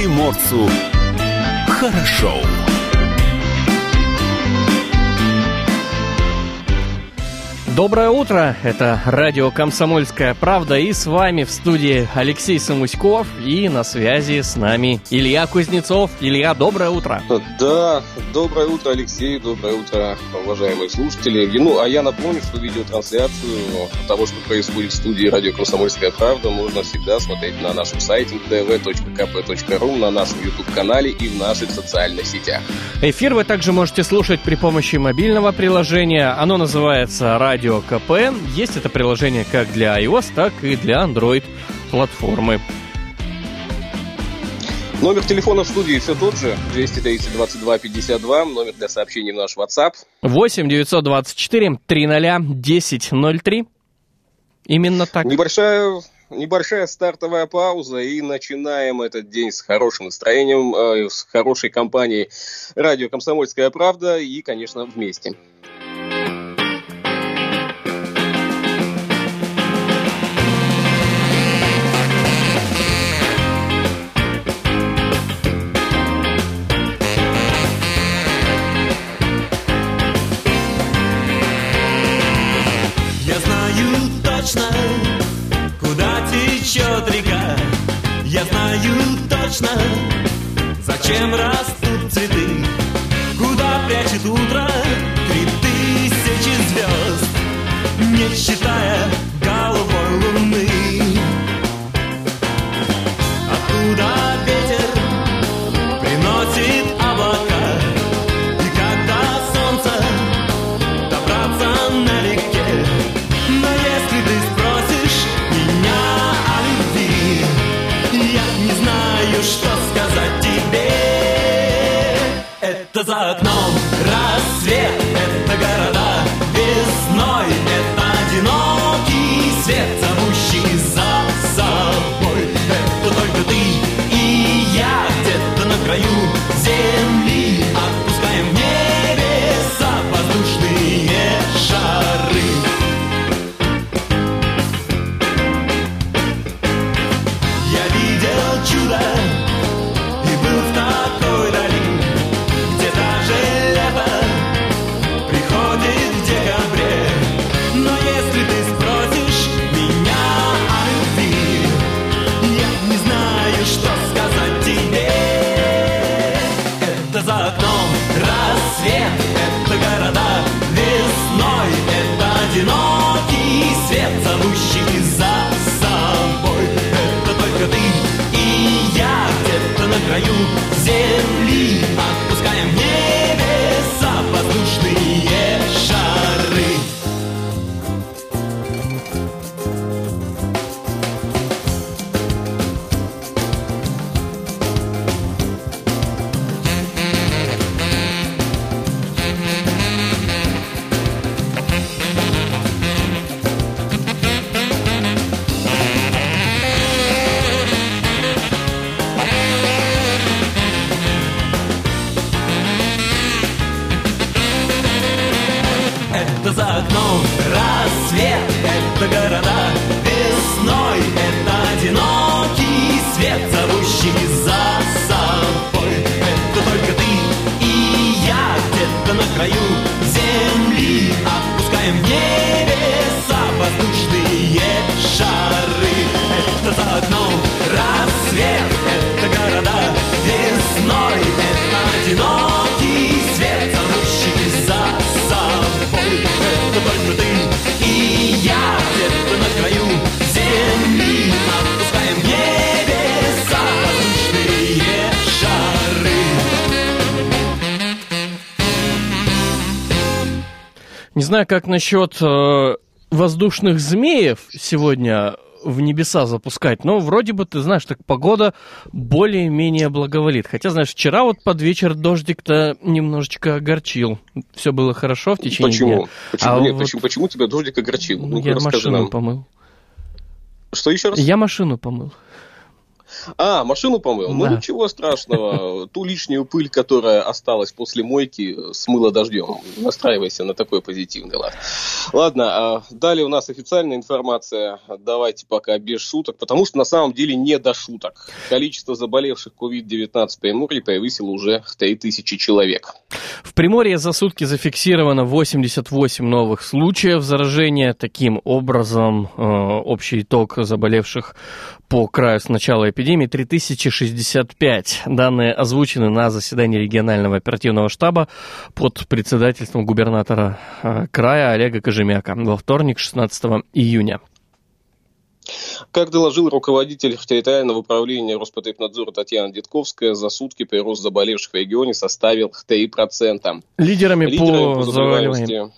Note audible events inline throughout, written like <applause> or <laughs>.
приморцу хорошо. Доброе утро, это радио «Комсомольская правда» и с вами в студии Алексей Самуськов и на связи с нами Илья Кузнецов. Илья, доброе утро. Да, доброе утро, Алексей, доброе утро, уважаемые слушатели. Ну, а я напомню, что видеотрансляцию того, что происходит в студии радио «Комсомольская правда», можно всегда смотреть на нашем сайте tv.kp.ru, на нашем YouTube-канале и в наших социальных сетях. Эфир вы также можете слушать при помощи мобильного приложения. Оно называется «Радио Радио КП. Есть это приложение как для iOS, так и для Android платформы. Номер телефона в студии все тот же, 230 22 52, номер для сообщений в наш WhatsApp. 8 924 300 1003. Именно так. Небольшая, небольшая стартовая пауза, и начинаем этот день с хорошим настроением, э, с хорошей компанией радио «Комсомольская правда» и, конечно, вместе. Точно, зачем растут цветы? Куда прячет утро три тысячи звезд? Не считая знаю, как насчет э, воздушных змеев сегодня в небеса запускать. Но вроде бы, ты знаешь, так погода более-менее благоволит. Хотя, знаешь, вчера вот под вечер дождик-то немножечко огорчил. Все было хорошо в течение почему? дня. Почему? А Нет, вот... почему, почему тебя дождик огорчил? Ну, я машину нам. помыл. Что еще раз? Я машину помыл. А, машину помыл? Ну Да. ничего страшного. <laughs> Ту лишнюю пыль, которая осталась после мойки, смыло дождем. Настраивайся на такой позитивный лад. Ладно, а далее у нас официальная информация. Давайте пока без шуток, потому что на самом деле не до шуток. Количество заболевших COVID-19 в Приморье превысило уже 3000 человек. В Приморье за сутки зафиксировано 88 новых случаев заражения. Таким образом, э, общий итог заболевших по краю с начала эпидемии 3065. Данные озвучены на заседании регионального оперативного штаба под председательством губернатора э, края Олега Кожемяка во вторник, 16 июня. Как доложил руководитель территориального управления Роспотребнадзора Татьяна Дедковская, за сутки прирост заболевших в регионе составил 3%. Лидерами, Лидерами по заболеваниям...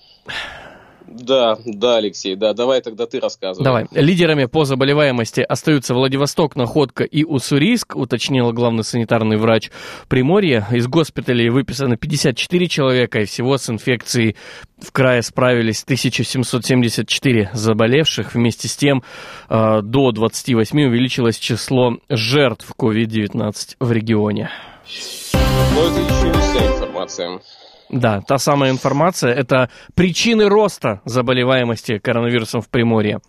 Да, да, Алексей, да, давай тогда ты рассказывай. Давай. Лидерами по заболеваемости остаются Владивосток, Находка и Уссурийск, уточнил главный санитарный врач Приморья. Из госпиталей выписано 54 человека, и всего с инфекцией в крае справились 1774 заболевших. Вместе с тем э, до 28 увеличилось число жертв COVID-19 в регионе. Но это еще не вся информация. Да, та самая информация – это причины роста заболеваемости коронавирусом в Приморье.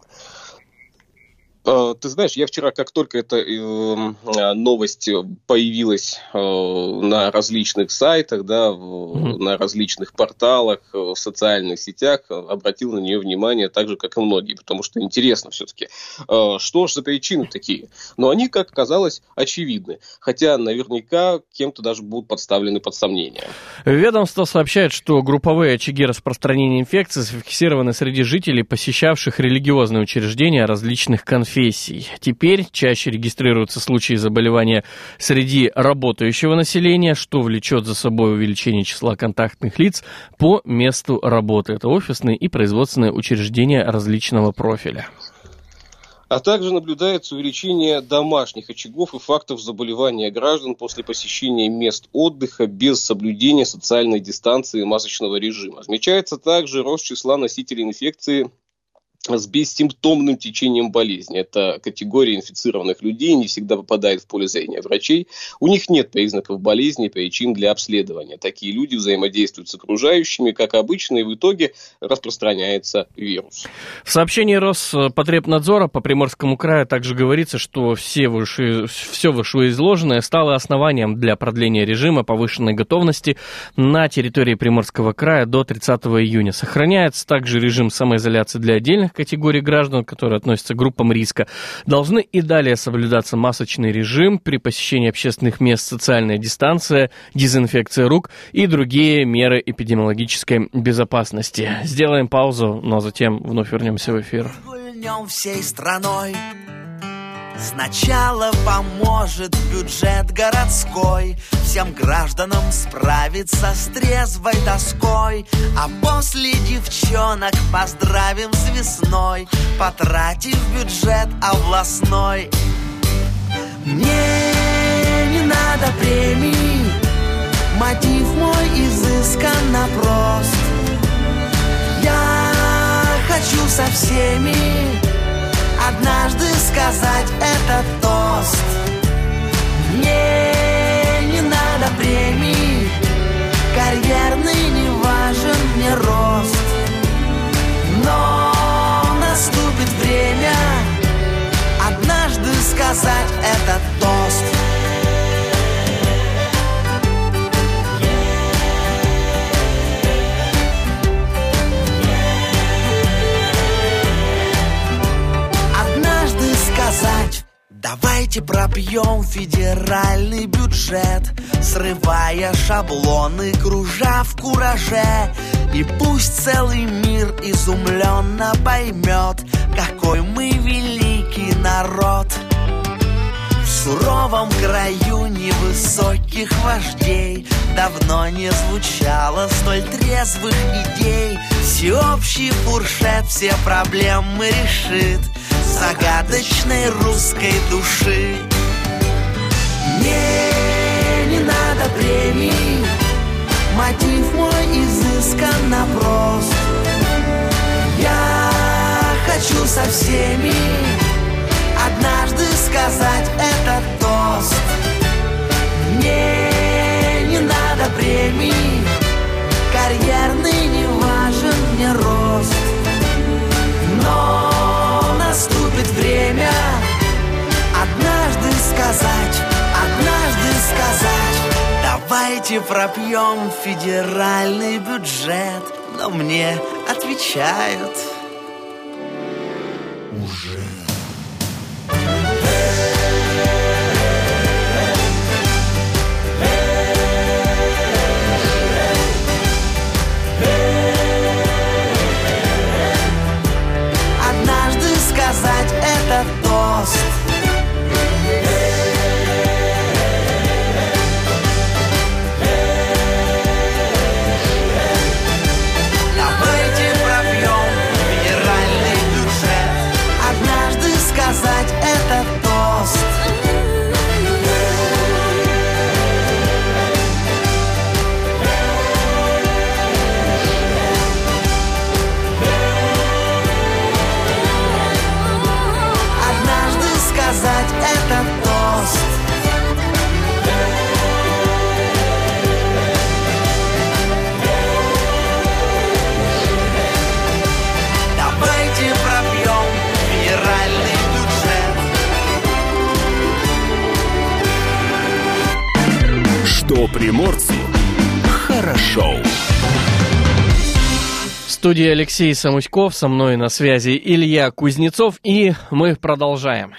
Э, Ты знаешь, я вчера, как только эта э, э, новость появилась э, на различных сайтах, да, Мгм. на различных порталах, э, в социальных сетях, э, обратил на нее внимание так же, как и многие, потому что интересно все-таки, что же за причины такие. Но они, как оказалось, очевидны, хотя наверняка кем-то даже будут подставлены под сомнение. Ведомство сообщает, что групповые очаги распространения инфекции зафиксированы среди жителей, посещавших религиозные учреждения различных конфессий. Теперь чаще регистрируются случаи заболевания среди работающего населения, что влечет за собой увеличение числа контактных лиц по месту работы. Это офисные и производственные учреждения различного профиля. А также наблюдается увеличение домашних очагов и фактов заболевания граждан после посещения мест отдыха без соблюдения социальной дистанции и масочного режима. Отмечается также рост числа носителей инфекции с бессимптомным течением болезни. Это категория инфицированных людей, не всегда попадает в поле зрения врачей. У них нет признаков болезни причин для обследования. Такие люди взаимодействуют с окружающими, как обычно, и в итоге распространяется вирус. В сообщении Роспотребнадзора по Приморскому краю также говорится, что все, выше, все вышеизложенное стало основанием для продления режима повышенной готовности на территории Приморского края до 30 июня. Сохраняется также режим самоизоляции для отдельных категорий граждан, которые относятся к группам риска. Должны и далее соблюдаться масочный режим при посещении общественных мест, социальная дистанция, дезинфекция рук и другие меры эпидемиологической безопасности. Сделаем паузу, но затем вновь вернемся в эфир. Всей страной Сначала поможет бюджет городской Всем гражданам справиться с трезвой тоской. А после девчонок поздравим с весной Потратив бюджет областной. Мне не надо премий Мотив мой изысканно прост Я хочу со всеми Однажды сказать этот тост. Мне не надо премий Карьерный не важен мне рост. Но наступит время Однажды сказать этот тост Давайте пропьем федеральный бюджет Срывая шаблоны, кружа в кураже. И пусть целый мир изумленно поймет Какой мы великий народ. В суровом краю невысоких вождей Давно не звучало столь трезвых идей. Всеобщий фуршет все проблемы решит загадочной русской души. Мне не надо премий, мотив мой изысканно прост. Я хочу со всеми однажды сказать этот тост. Мне не надо премий, карьерный не важен мне рост. Но время Однажды сказать, однажды сказать. Давайте пропьем федеральный бюджет Но мне отвечают. Тост студии Алексей Самуськов, со мной на связи Илья Кузнецов, и мы продолжаем.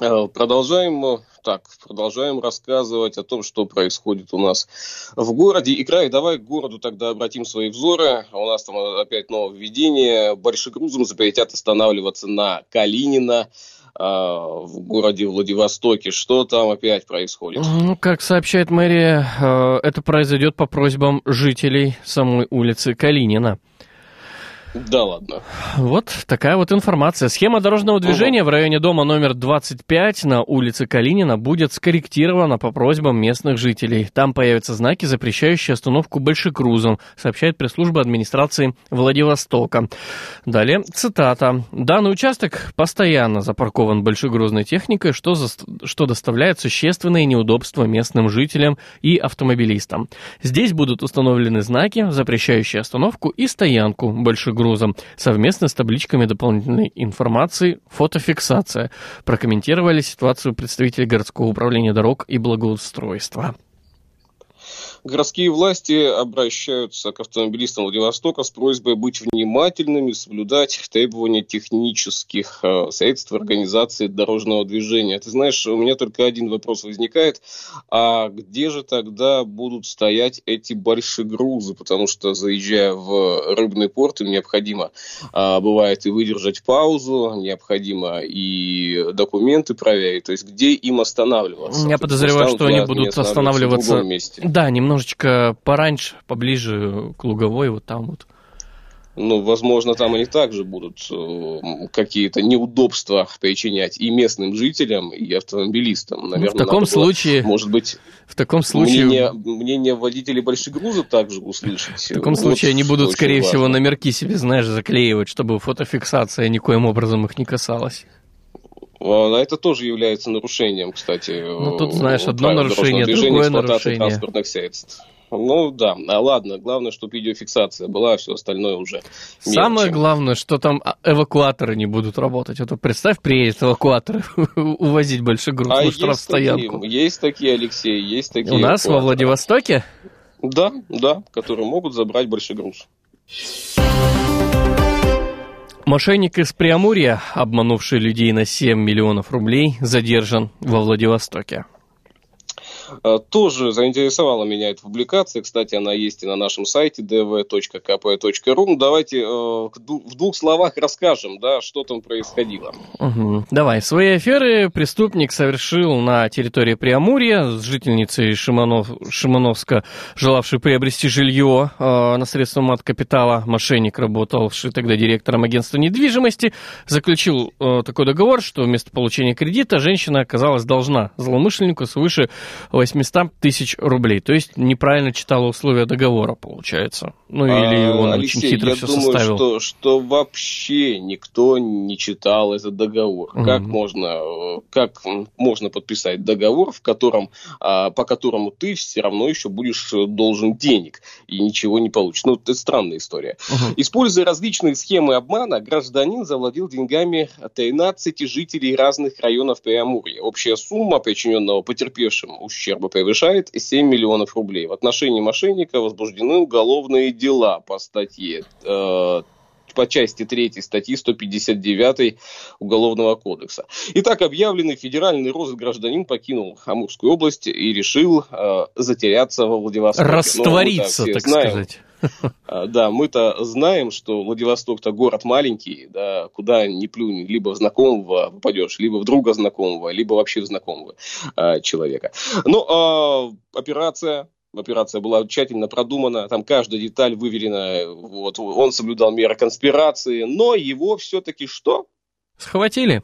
Э, Продолжаем, э, так, продолжаем рассказывать о том, что происходит у нас в городе и крае. Давай к городу тогда обратим свои взоры. У нас там опять нововведение. Большегрузом запретят останавливаться на Калинина в городе Владивостоке. Что там опять происходит? Ну, как сообщает мэрия, э, это произойдет по просьбам жителей самой улицы Калинина. Да ладно. Вот такая вот информация. Схема дорожного движения в районе дома номер 25 на улице Калинина будет скорректирована по просьбам местных жителей. Там появятся знаки, запрещающие остановку большегрузом, сообщает пресс-служба администрации Владивостока. Далее цитата. Данный участок постоянно запаркован большегрузной техникой, что, зас- что доставляет существенные неудобства местным жителям и автомобилистам. Здесь будут установлены знаки, запрещающие остановку и стоянку большегрузом, совместно с табличками дополнительной информации, фотофиксация. Прокомментировали ситуацию представители городского управления дорог и благоустройства. Городские власти обращаются к автомобилистам Владивостока с просьбой быть внимательными, соблюдать требования технических э, средств организации дорожного движения. Ты знаешь, у меня только один вопрос возникает. А где же тогда будут стоять эти большие грузы? Потому что, заезжая в рыбный порт, им необходимо, а, бывает, и выдержать паузу, необходимо и документы проверить. То есть, где им останавливаться? Я подозреваю, что они останавливаться будут не в останавливаться... другом месте. Немножечко пораньше, поближе к Луговой, вот там вот. Ну, возможно, там они также будут э, какие-то неудобства причинять и местным жителям, и автомобилистам. Ну, Наверное, в таком было, случае, может быть, в таком случае, мнение, мнение водителей больших грузов также услышать. в таком случае они будут, скорее всего, номерки себе, знаешь, заклеивать, чтобы фотофиксация никоим образом их не касалась. А Это тоже является нарушением, кстати. Ну, тут, знаешь, одно нарушение, другое нарушение. транспортных средств. Ну да, а ладно, главное, чтобы видеофиксация была, а все остальное уже Самое мелочи. главное, что там а, эвакуаторы не будут работать. А то представь, приедет эвакуаторы <laughs> увозить большой груз А на есть штрафстоянку. такие, есть такие, Алексей, есть такие. У нас во. Владивостоке? Да, да, которые могут забрать большой груз. Мошенник из Преамурья, обманувший людей на 7 миллионов рублей, задержан во Владивостоке. А, Тоже заинтересовала меня эта публикация. Кстати, она есть и на нашем сайте dv.kp.ru. Ну, давайте э, в двух словах расскажем, да, что там происходило. Мгм. Давай. Свои аферы преступник совершил на территории Преамурья с жительницей Шиманов, Шимановска, желавшей приобрести жилье э, на средства мат капитала. Мошенник, работавший тогда директором агентства недвижимости, заключил э, такой договор, что вместо получения кредита женщина оказалась должна злоумышленнику свыше 800 тысяч рублей. То есть неправильно читала условия договора, получается. Ну или А, он Алексей, очень хитро я все думаю, составил. Что, что вообще никто не читал этот договор. Мгм. Как можно э, как можно подписать договор, в котором, а, по которому ты все равно еще будешь должен денег и ничего не получишь. Ну, это странная история. Uh-huh. Используя различные схемы обмана, гражданин завладел деньгами 13 жителей разных районов Преамурья. Общая сумма причиненного потерпевшим ущерба превышает 7 миллионов рублей. В отношении мошенника возбуждены уголовные дела по статье э, по части 3 статьи 159 Уголовного кодекса. Итак, объявленный федеральный розыск гражданин покинул Амурскую область и решил э, затеряться во Владивостоке. Раствориться, так знаем. сказать. <laughs> А, да, мы-то знаем, что Владивосток-то город маленький, да, куда ни плюнь, либо в знакомого попадешь, либо в друга знакомого, либо вообще в знакомого а, человека. Ну, а, операция операция была тщательно продумана, там каждая деталь выверена, вот, он соблюдал меры конспирации, но его все-таки что? Схватили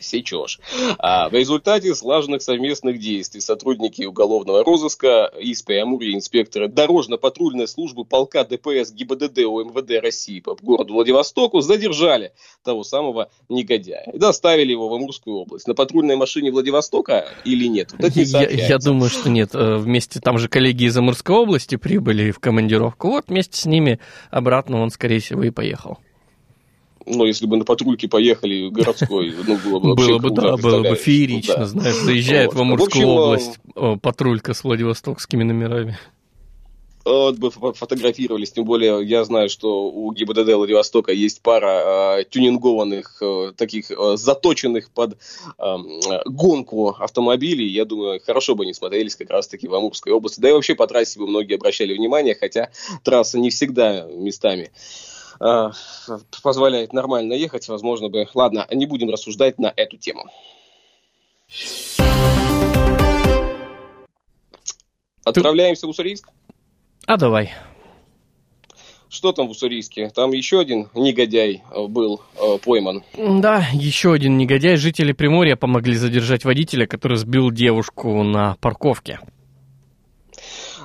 сечешь. А в результате слаженных совместных действий сотрудники уголовного розыска из Преамурья инспекторы дорожно-патрульной службы полка ДПС ГИБДД УМВД России по городу Владивостоку задержали того самого негодяя и доставили его в Амурскую область. На патрульной машине Владивостока или нет? Вот я, я думаю, что нет. Э, вместе там же коллеги из Амурской области прибыли в командировку. Вот вместе с ними обратно он, скорее всего, и поехал ну, если бы на патрульке поехали городской, ну, было бы вообще Было бы, да, было бы феерично, знаешь, заезжает в Амурскую общем, область патрулька с владивостокскими номерами. Вот бы фотографировались, тем более я знаю, что у ГИБДД Владивостока есть пара э, тюнингованных, э, таких э, заточенных под э, гонку автомобилей. Я думаю, хорошо бы они смотрелись как раз-таки в Амурской области. Да и вообще по трассе бы многие обращали внимание, хотя трасса не всегда местами э, позволяет нормально ехать, возможно бы... Ладно, не будем рассуждать на эту тему. Отправляемся в Уссурийск? А давай. Что там в Уссурийске? Там еще один негодяй э, был э, пойман. Да, еще один негодяй. Жители Приморья помогли задержать водителя, который сбил девушку на парковке.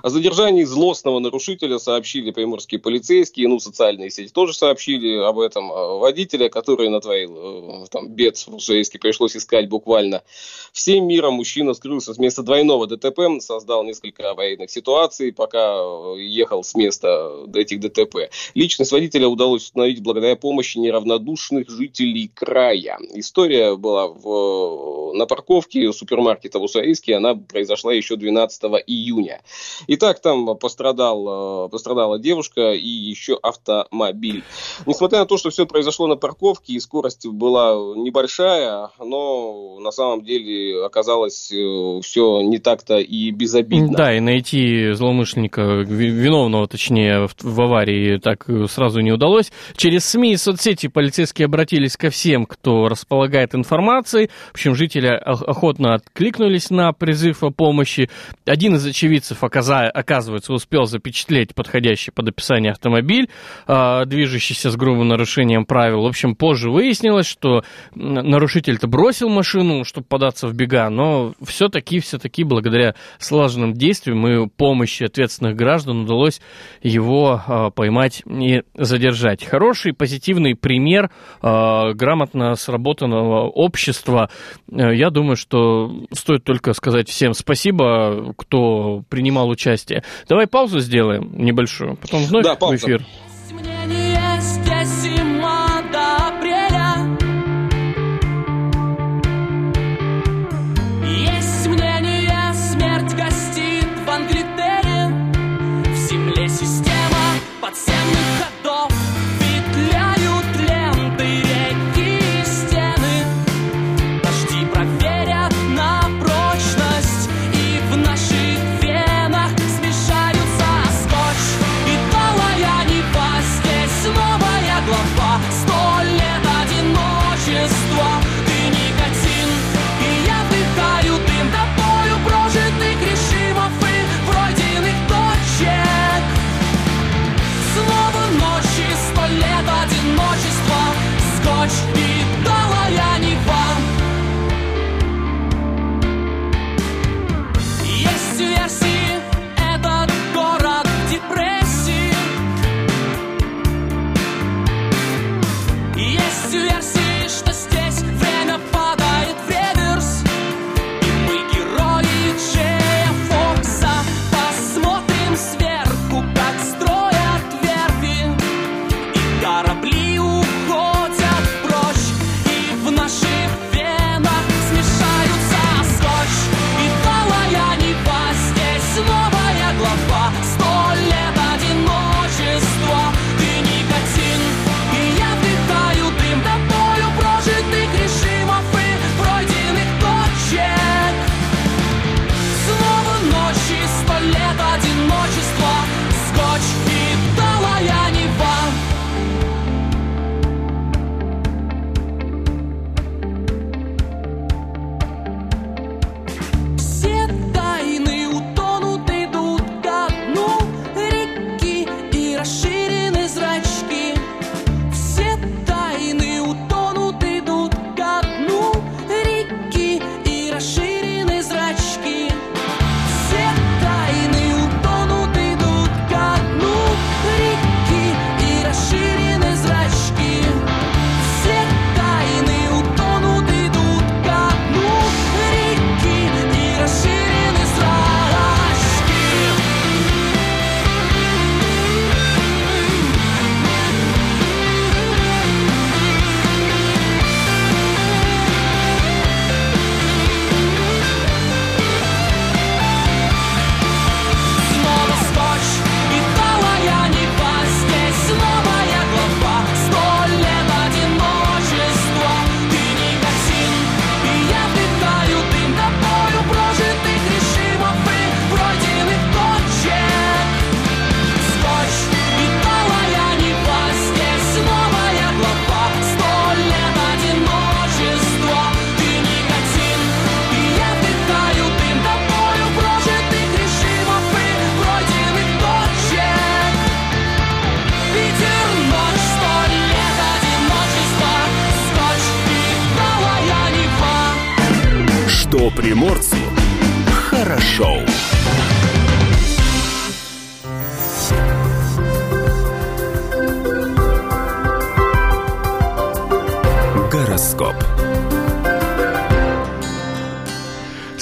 О задержании злостного нарушителя сообщили приморские полицейские, ну, социальные сети тоже сообщили об этом. А водителя, который натворил э, там, бед в Уссурийске, пришлось искать буквально всем миром. Мужчина скрылся с места двойного ДТП, создал несколько аварийных ситуаций, пока э, ехал с места этих ДТП. Личность водителя удалось установить благодаря помощи неравнодушных жителей края. История была в, на парковке супермаркета в Уссурийске, она произошла еще 12 июня. Итак, там пострадал, э, пострадала девушка и еще автомобиль. Несмотря на то, что все произошло на парковке и скорость была небольшая, но на самом деле оказалось э, все не так-то и безобидно. Да, и найти злоумышленника, виновного, точнее, в, аварии так сразу не удалось. Через СМИ и соцсети полицейские обратились ко всем, кто располагает информацией. В общем, жители охотно откликнулись на призыв о помощи. Один из очевидцев оказался оказывается, успел запечатлеть подходящий под описание автомобиль, э, движущийся с грубым нарушением правил. В общем, позже выяснилось, что нарушитель-то бросил машину, чтобы податься в бега, но все-таки, все-таки, благодаря слаженным действиям и помощи ответственных граждан удалось его э, поймать и задержать. Хороший, позитивный пример э, грамотно сработанного общества. Я думаю, что стоит только сказать всем спасибо, кто принимал участие участие. Давай паузу сделаем небольшую, потом вновь да, в эфир. you had é assim.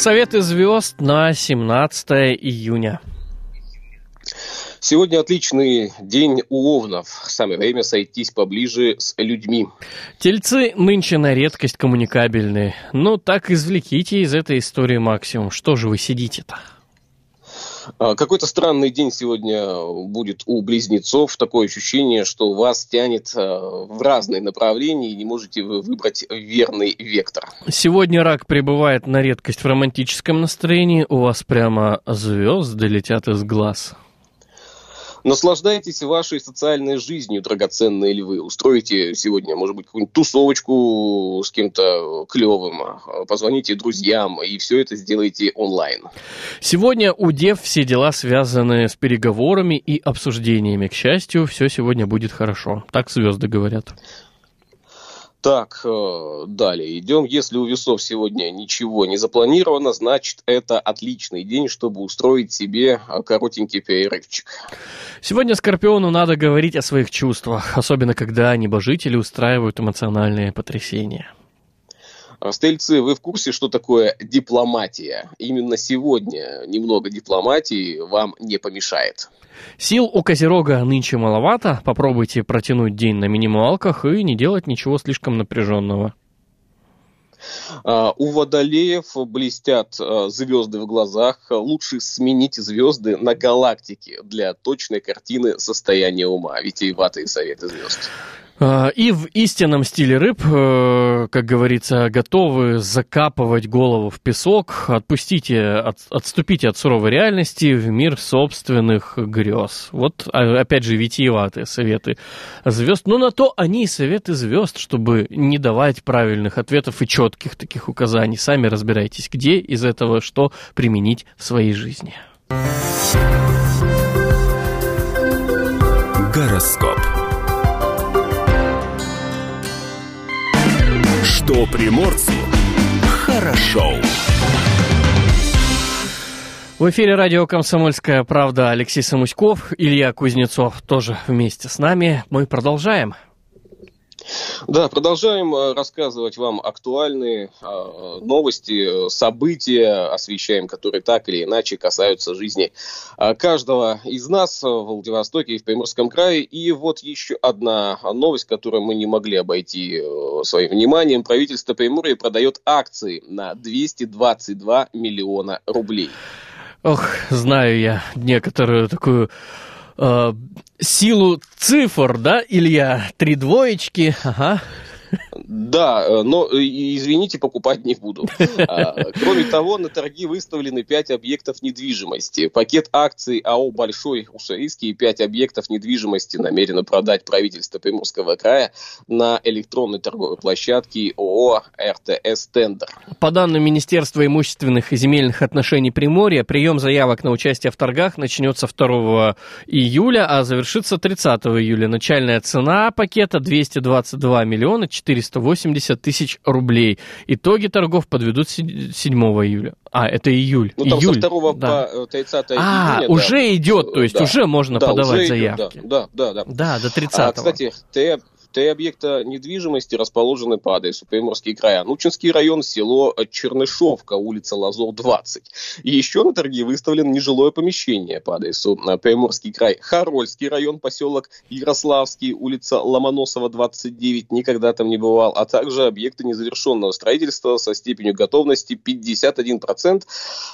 Советы звезд на 17 июня. Сегодня отличный день у овнов. Самое время сойтись поближе с людьми. Тельцы нынче на редкость коммуникабельные. Ну, так извлеките из этой истории максимум. Что же вы сидите-то? А, Какой-то странный день сегодня будет у близнецов. Такое ощущение, что вас тянет а, в разные направления и не можете вы выбрать верный вектор. Сегодня рак пребывает на редкость в романтическом настроении. У вас прямо звезды летят из глаз. Наслаждайтесь вашей социальной жизнью, драгоценные львы. Устроите сегодня, может быть, какую-нибудь тусовочку с кем-то клевым. Позвоните друзьям и все это сделайте онлайн. Сегодня у дев все дела связаны с переговорами и обсуждениями. К счастью, все сегодня будет хорошо. Так звезды говорят. Так, э, далее идем. Если у весов сегодня ничего не запланировано, значит это отличный день, чтобы устроить себе э, коротенький перерывчик. Сегодня Скорпиону надо говорить о своих чувствах, особенно когда небожители устраивают эмоциональные потрясения. Стрельцы, вы в курсе, что такое дипломатия? Именно сегодня немного дипломатии вам не помешает. Сил у Козерога нынче маловато, попробуйте протянуть день на минималках и не делать ничего слишком напряженного. А, У водолеев блестят а, звезды в глазах. Лучше сменить звезды на галактики для точной картины состояния ума. Витиеватые советы звезд. А, И в истинном стиле рыб, э, как говорится, готовы закапывать голову в песок, отпустите, от- отступите от суровой реальности в мир собственных грез. Вот, а, опять же, витиеватые советы звезд. Но на то они и советы звезд, чтобы не давать правильных ответов и четких таких указаний. Сами разбирайтесь, где из этого что применить в своей жизни. Гороскоп. Что приморцу хорошо. В эфире радио «Комсомольская правда» Алексей Самуськов, Илья Кузнецов тоже вместе с нами. Мы продолжаем. Да, продолжаем э, рассказывать вам актуальные э, новости, э, события, освещаем, которые так или иначе касаются жизни э, каждого из нас в Владивостоке и в Приморском крае. И вот еще одна новость, которую мы не могли обойти своим вниманием. Правительство Приморья продает акции на 222 миллиона рублей. Ох, знаю я некоторую такую э, силу цифр, да, Илья? Три двоечки, ага. Да, э, но э, извините, покупать не буду. <laughs> А, Кроме того, на торги выставлены 5 объектов недвижимости. Пакет акций АО «Большой Уссурийский» и 5 объектов недвижимости намерено продать правительство Приморского края на электронной торговой площадке ООО «РТС Тендер». По данным Министерства имущественных и земельных отношений Приморья, прием заявок на участие в торгах начнется 2 июля, а завершится 30 июля. Начальная цена пакета 222 миллиона 480 тысяч рублей. Итоги торгов подведут се- 7 июля. А, это июль. Ну, там июль. со 2 да. по э, 30 А, июня. да. уже идет, то есть Да. уже можно Да, подавать уже идет, заявки. Да, да, да. да. Да, до 30 А, кстати, три, три объекта недвижимости расположены по адресу Приморский край. Анучинский район, село Чернышовка, улица Лазор, 20. И еще на торги выставлен нежилое помещение по адресу э, Приморский край. Харольский район, поселок Ярославский, улица Ломоносова, 29. Никогда там не бывал. А также объекты незавершенного строительства со степенью готовности 51%.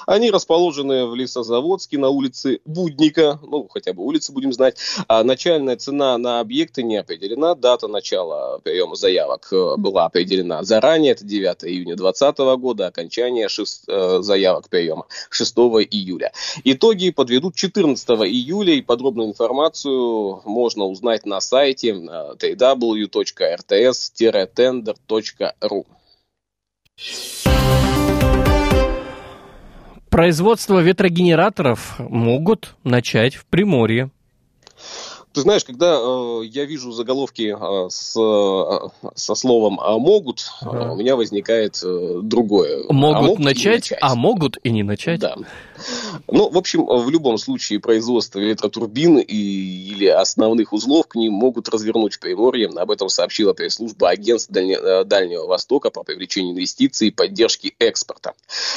Они расположены в Лесозаводске на улице Будника. Ну, хотя бы улицы будем знать. А начальная цена на объекты не определена. Дата начала приема заявок э, была определена заранее. Это 9 июня 2020 года. Окончание шест- э, заявок приема 6 июля. Итоги подведут 14 июля. И подробную информацию можно узнать на сайте э, www.rts-tender.ru. Производство ветрогенераторов могут начать в Приморье. Ты знаешь, когда э, я вижу заголовки э, с, э, со словом «а могут», э, Ага. у меня возникает э, другое. А Могут не начать, а могут и не начать. Да. Ну, в общем, в любом случае производство электротурбин и, или основных узлов к ним могут развернуть в Приморье. Об этом сообщила пресс-служба агентства Дальне- э, Дальнего Востока по привлечению инвестиций и поддержке экспорта.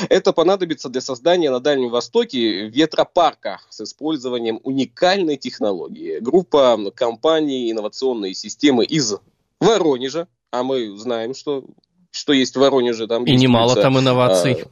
Это понадобится для создания на Дальнем Востоке ветропарка с использованием уникальной технологии. Группа компаний инновационные системы из Воронежа, а мы знаем, что, что есть в Воронеже. Там И есть немало улица, там инноваций.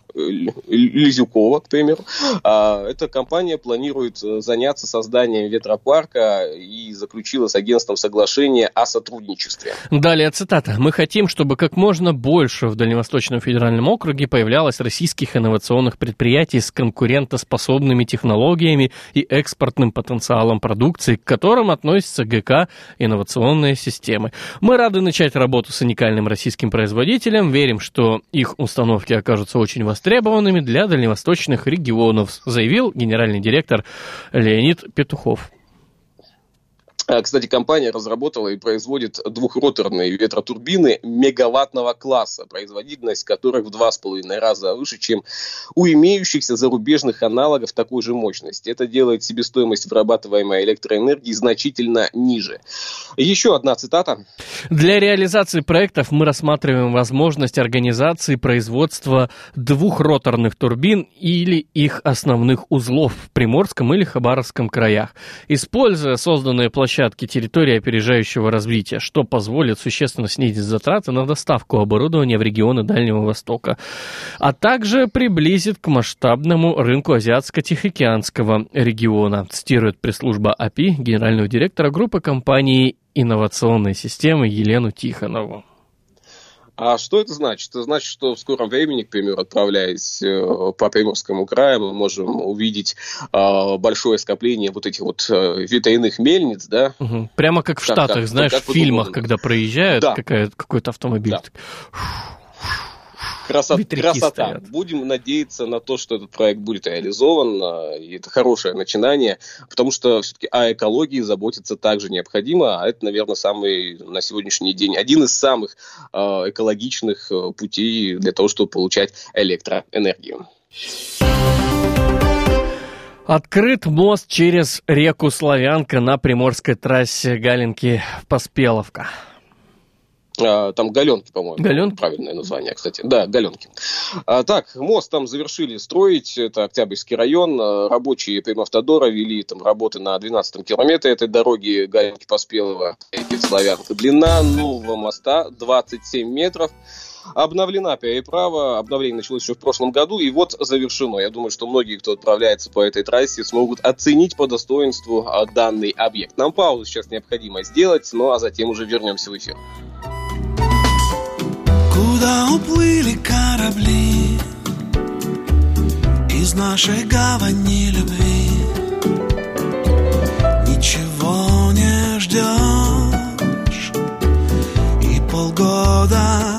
Лизюкова, к примеру. А, Эта компания планирует э, заняться созданием ветропарка и заключила с агентством соглашение о сотрудничестве. Далее цитата. «Мы хотим, чтобы как можно больше в Дальневосточном федеральном округе появлялось российских инновационных предприятий с конкурентоспособными технологиями и экспортным потенциалом продукции, к которым относятся ГК «Инновационные системы». Мы рады начать работу с уникальным российским производителем, верим, что их установки окажутся очень востребованными для дальневосточных регионов, заявил генеральный директор Леонид Петухов. А, Кстати, компания разработала и производит двухроторные ветротурбины мегаваттного класса, производительность которых в два с половиной раза выше, чем у имеющихся зарубежных аналогов такой же мощности. Это делает себестоимость вырабатываемой электроэнергии значительно ниже. Еще одна цитата. Для реализации проектов мы рассматриваем возможность организации производства двухроторных турбин или их основных узлов в Приморском или Хабаровском краях, используя созданные площадки территории опережающего развития, что позволит существенно снизить затраты на доставку оборудования в регионы Дальнего Востока, а также приблизит к масштабному рынку Азиатско-Тихоокеанского региона, цитирует пресс-служба АПИ генерального директора группы компании инновационной системы Елену Тихонову. А что это значит? Это значит, что в скором времени, к примеру, отправляясь э, по Приморскому краю, мы можем увидеть э, большое скопление вот этих вот э, ветряных мельниц, да, Мгм. Прямо как в Как- Штатах, как- знаешь, как в фильмах, когда проезжает Да. какой-то автомобиль. Да. Красо- Ветряки красота. стоят. Будем надеяться на то, что этот проект будет реализован, э, и это хорошее начинание, потому что все-таки о экологии заботиться также необходимо, а это, наверное, самый на сегодняшний день один из самых э, экологичных путей для того, чтобы получать электроэнергию. Открыт мост через реку Славянка на приморской трассе Галенки-Поспеловка. А, Там Галенки, по-моему. Галенки? Правильное название, кстати. Да, Галенки. А, так, мост там завершили строить. Это Октябрьский район. А, Рабочие Примавтодора вели там работы на 12 километре этой дороги Галенки-Поспелова. Славянка. Длина нового моста 27 метров. Обновлена переправа. Обновление началось еще в прошлом году. И вот завершено. Я думаю, что многие, кто отправляется по этой трассе, смогут оценить по достоинству данный объект. Нам паузу сейчас необходимо сделать, ну а затем уже вернемся в эфир. Куда уплыли корабли Из нашей гавани любви? Ничего не ждешь И полгода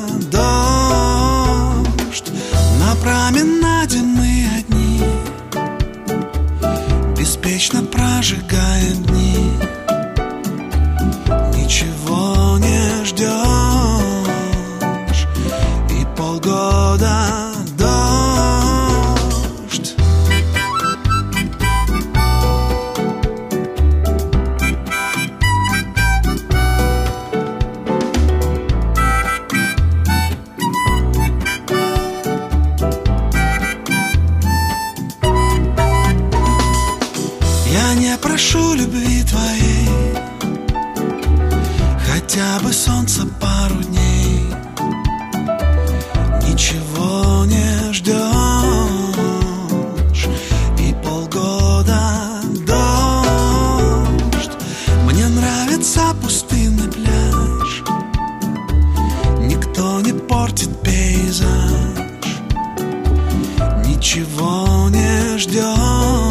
Ничего не ждешь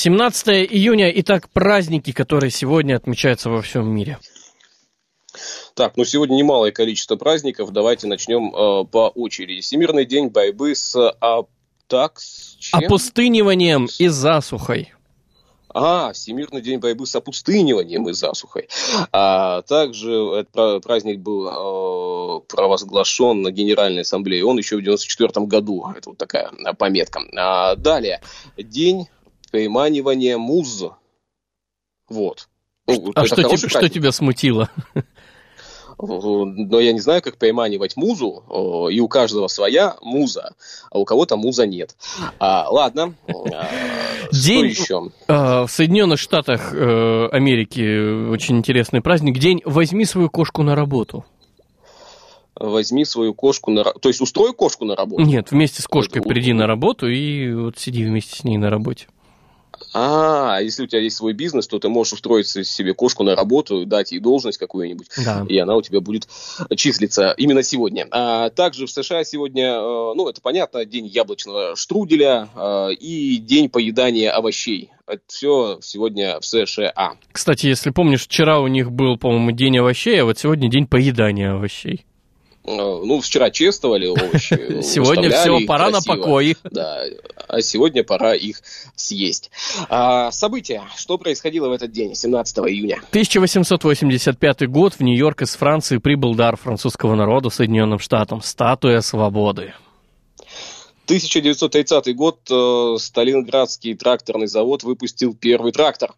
17 июня, итак, праздники, которые сегодня отмечаются во всем мире. Так, ну сегодня немалое количество праздников. Давайте начнем э, по очереди. Всемирный день борьбы с аптакс... чем? Опустыниванием и засухой. А, Всемирный день борьбы с опустыниванием и засухой. А также этот пра- праздник был э, провозглашен на Генеральной Ассамблее. Он еще в 94 году. Это вот такая э, пометка. А далее. День переманивания муз. Вот. Ну, А что, тебе, что тебя смутило? Но я не знаю, как переманивать музу, и у каждого своя муза, а у кого-то муза нет. А, ладно, А, День- еще? А, В Соединенных Штатах э, Америки очень интересный праздник. День «Возьми свою кошку на работу». Возьми свою кошку на... ра- То есть устрой кошку на работу? Нет, вместе с кошкой приди на работу и вот сиди вместе с ней на работе. А, если у тебя есть свой бизнес, то ты можешь устроить себе кошку на работу, дать ей должность какую-нибудь, Да. и она у тебя будет числиться именно сегодня. А также в США сегодня, э, ну, это понятно, день яблочного штруделя э, и день поедания овощей. Это все сегодня в США. Кстати, если помнишь, вчера у них был, по-моему, день овощей, а вот сегодня день поедания овощей. Э, Ну, вчера чествовали овощи. <laughs> Сегодня выставляли все, пора на покой. Да, а сегодня пора их съесть. А, события. Что происходило в этот день, 17 июня? 1885 год в Нью-Йорк из Франции прибыл дар французского народа Соединенным Штатам – статуя свободы. 1930 год. э, Сталинградский тракторный завод выпустил первый трактор.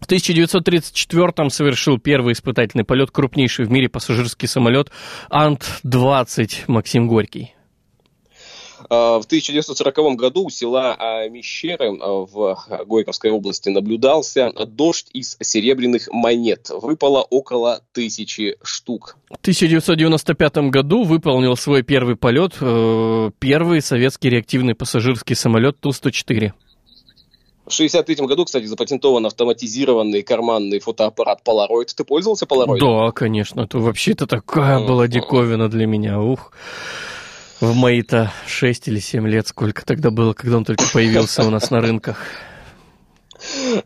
В 1934-м совершил первый испытательный полет крупнейший в мире пассажирский самолет Ант-20 Максим Горький. А, В 1940 году у села а, Мещеры а, в Горьковской области наблюдался дождь из серебряных монет. Выпало около тысячи штук. В 1995 году выполнил свой первый полет э, первый советский реактивный пассажирский самолет Ту-104. В 1963 году, кстати, запатентован автоматизированный карманный фотоаппарат Polaroid. Ты пользовался Polaroid? Да, конечно, это вообще-то такая была диковина для меня. Ух. В мои-то 6 или 7 лет, сколько тогда было, когда он только появился у нас на рынках.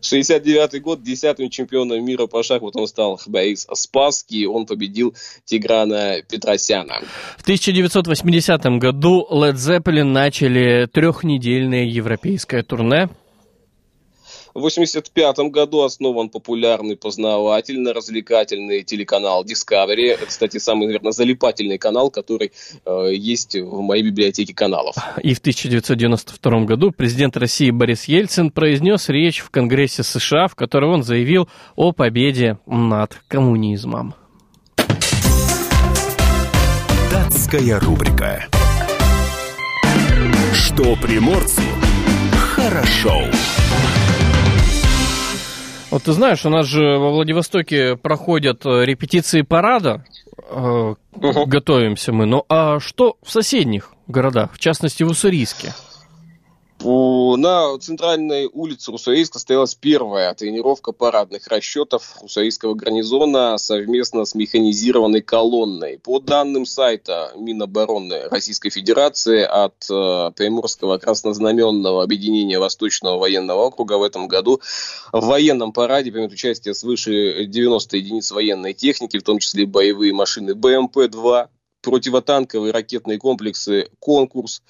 69 год, десятым чемпионом мира по шахматам стал Борис Спасский. Он победил Тиграна Петросяна. В 1980 году Led Zeppelin начали трехнедельное европейское турне. В 1985 году основан популярный познавательно-развлекательный телеканал Discovery. Это, кстати, самый, наверное, залипательный канал, который э, есть в моей библиотеке каналов. И в 1992 году президент России Борис Ельцин произнес речь в Конгрессе США, в которой он заявил о победе над коммунизмом. Датская рубрика. Что приморцу хорошо. Вот ты знаешь, у нас же во Владивостоке проходят э, репетиции парада. Мгм. Готовимся мы. Ну а что в соседних городах, в частности в Уссурийске? На центральной улице Русаийска состоялась первая тренировка парадных расчетов Русаийского гарнизона совместно с механизированной колонной. По данным сайта Минобороны Российской Федерации от э, Приморского краснознаменного объединения Восточного военного округа в этом году в военном параде примет участие свыше 90 единиц военной техники, в том числе боевые машины БМП-2, противотанковые ракетные комплексы «Конкурс»,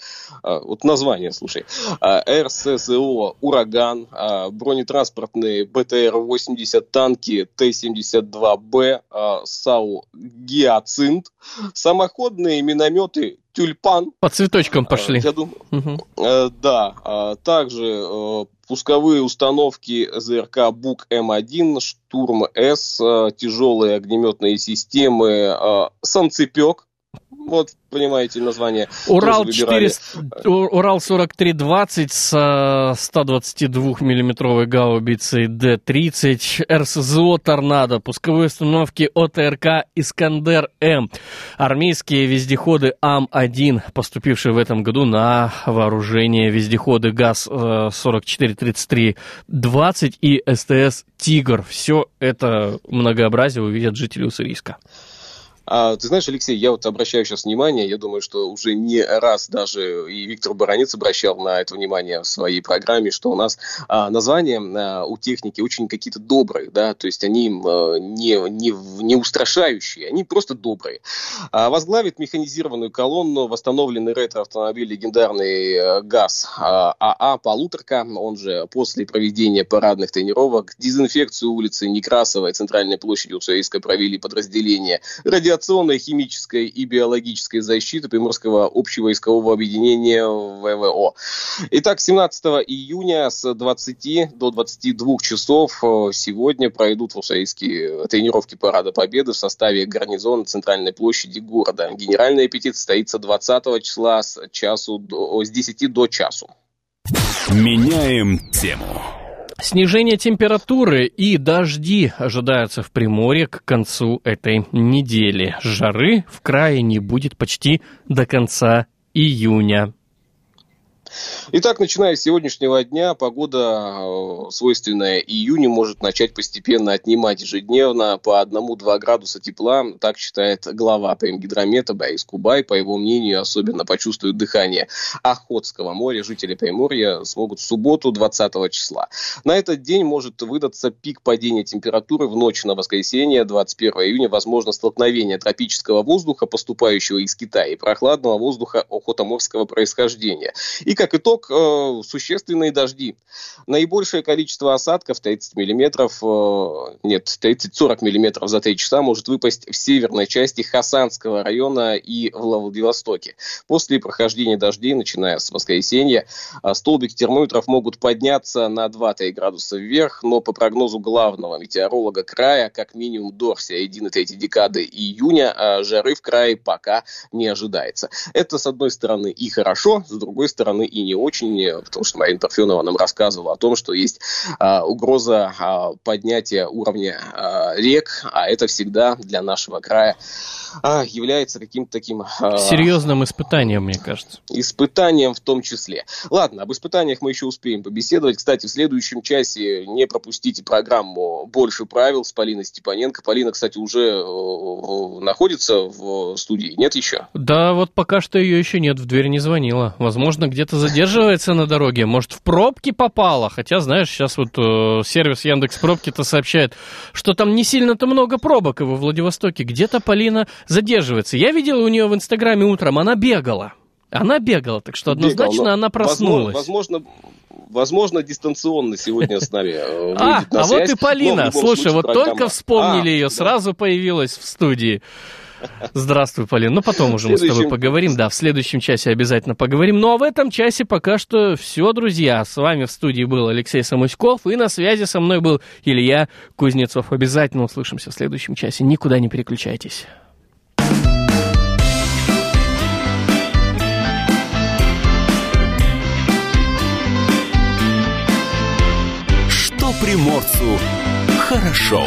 а, вот название, слушай, а, РСЗО «Ураган», а, бронетранспортные БТР-80 танки Т-72Б, а, САУ «Гиацинт», самоходные минометы «Тюльпан». По цветочкам пошли. Я думаю. Э, Да, также э, пусковые установки ЗРК БУК М1, Штурм С, э, тяжелые огнеметные системы Санцепек, вот, понимаете название. Урал тоже выбирали. 400, У- Урал 4320 с 122-миллиметровой гаубицей Д-30, РСЗО «Торнадо», пусковые установки ОТРК «Искандер-М», армейские вездеходы АМ-1, поступившие в этом году на вооружение вездеходы ГАЗ-4433-20 и СТС «Тигр». Все это многообразие увидят жители Уссурийска. А, ты знаешь, Алексей, я вот обращаю сейчас внимание, я думаю, что уже не раз даже и Виктор Баранец обращал на это внимание в своей программе, что у нас а, названия а, у техники очень какие-то добрые, да, то есть они а, не, не, не устрашающие, они просто добрые. А, возглавит механизированную колонну восстановленный ретро-автомобиль легендарный э, ГАЗ а, АА «Полуторка», он же после проведения парадных тренировок, дезинфекцию улицы Некрасовой, центральной площади Уссурийска провели подразделения радиационной, химической и биологической защиты Приморского общевойскового объединения ВВО. Итак, 17 июня с 20 до 22 часов э, сегодня пройдут в Уссурийске тренировки Парада Победы в составе гарнизона Центральной площади города. Генеральная аппетит состоится 20 числа с, часу с 10 до часу. Меняем тему. Снижение температуры и дожди ожидаются в Приморье к концу этой недели. Жары в крае не будет почти до конца июня. Итак, начиная с сегодняшнего дня, погода, э, свойственная июню, может начать постепенно отнимать ежедневно по 1-2 градуса тепла. Так считает глава Примгидромета Борис Кубай. По его мнению, особенно почувствуют дыхание Охотского моря. Жители Приморья смогут в субботу 20 числа. На этот день может выдаться пик падения температуры в ночь на воскресенье 21 июня. Возможно столкновение тропического воздуха, поступающего из Китая, и прохладного воздуха охотоморского происхождения. И как итог, э, существенные дожди. Наибольшее количество осадков, 30 миллиметров, э, нет, 30-40 миллиметров за 3 часа может выпасть в северной части Хасанского района и в Владивостоке. После прохождения дождей, начиная с воскресенья, а, столбики термометров могут подняться на 2-3 градуса вверх, но по прогнозу главного метеоролога края, как минимум до середины третьей декады июня, а, жары в крае пока не ожидается. Это, с одной стороны, и хорошо, с другой стороны, и не очень, э, потому что Марина Парфенова нам рассказывала о том, что есть а, угроза а, поднятия уровня а, рек, а это всегда для нашего края а, является каким-то таким... а, Серьезным испытанием, мне кажется. испытанием в том числе. Ладно, об испытаниях мы еще успеем побеседовать. Кстати, в следующем часе не пропустите программу «Больше правил» с Полиной Степаненко. Полина, кстати, уже э, находится в студии, нет еще? Да, вот пока что ее еще нет, в дверь не звонила. Возможно, где-то задерживается на дороге, может, в пробки попала. Хотя, знаешь, сейчас вот э, сервис Яндекс Пробки-то сообщает, что там не сильно-то много пробок и во Владивостоке. Где-то Полина задерживается. Я видел у нее в Инстаграме утром, она бегала. Она бегала, так что однозначно Бегал, она проснулась. Возможно, возможно, дистанционно сегодня с нами э, А, на а вот и Полина. Слушай, случае вот программа- только вспомнили А, ее, да. сразу появилась в студии. Здравствуй, Полина. Ну, потом уже мы с тобой поговорим. Да, в следующем часе обязательно поговорим. Ну, а в этом часе пока что все, друзья. С вами в студии был Алексей Самуськов, и на связи со мной был Илья Кузнецов. Обязательно услышимся в следующем часе. Никуда не переключайтесь. Что приморцу хорошо.